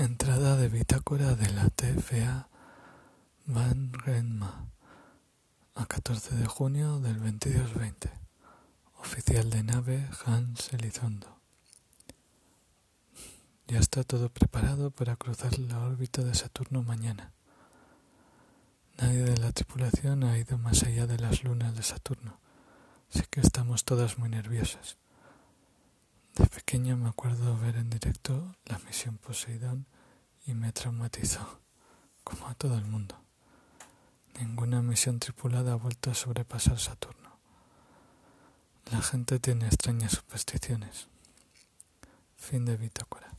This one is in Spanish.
Entrada de bitácora de la TFA Van Renma a 14 de junio del 2220. Oficial de nave Hans Elizondo. Ya está todo preparado para cruzar la órbita de Saturno mañana. Nadie de la tripulación ha ido más allá de las lunas de Saturno. Sé que estamos todas muy nerviosas. De pequeño me acuerdo ver en directo la misión Poseidón y me traumatizó, como a todo el mundo. Ninguna misión tripulada ha vuelto a sobrepasar Saturno. La gente tiene extrañas supersticiones. Fin de bitácora.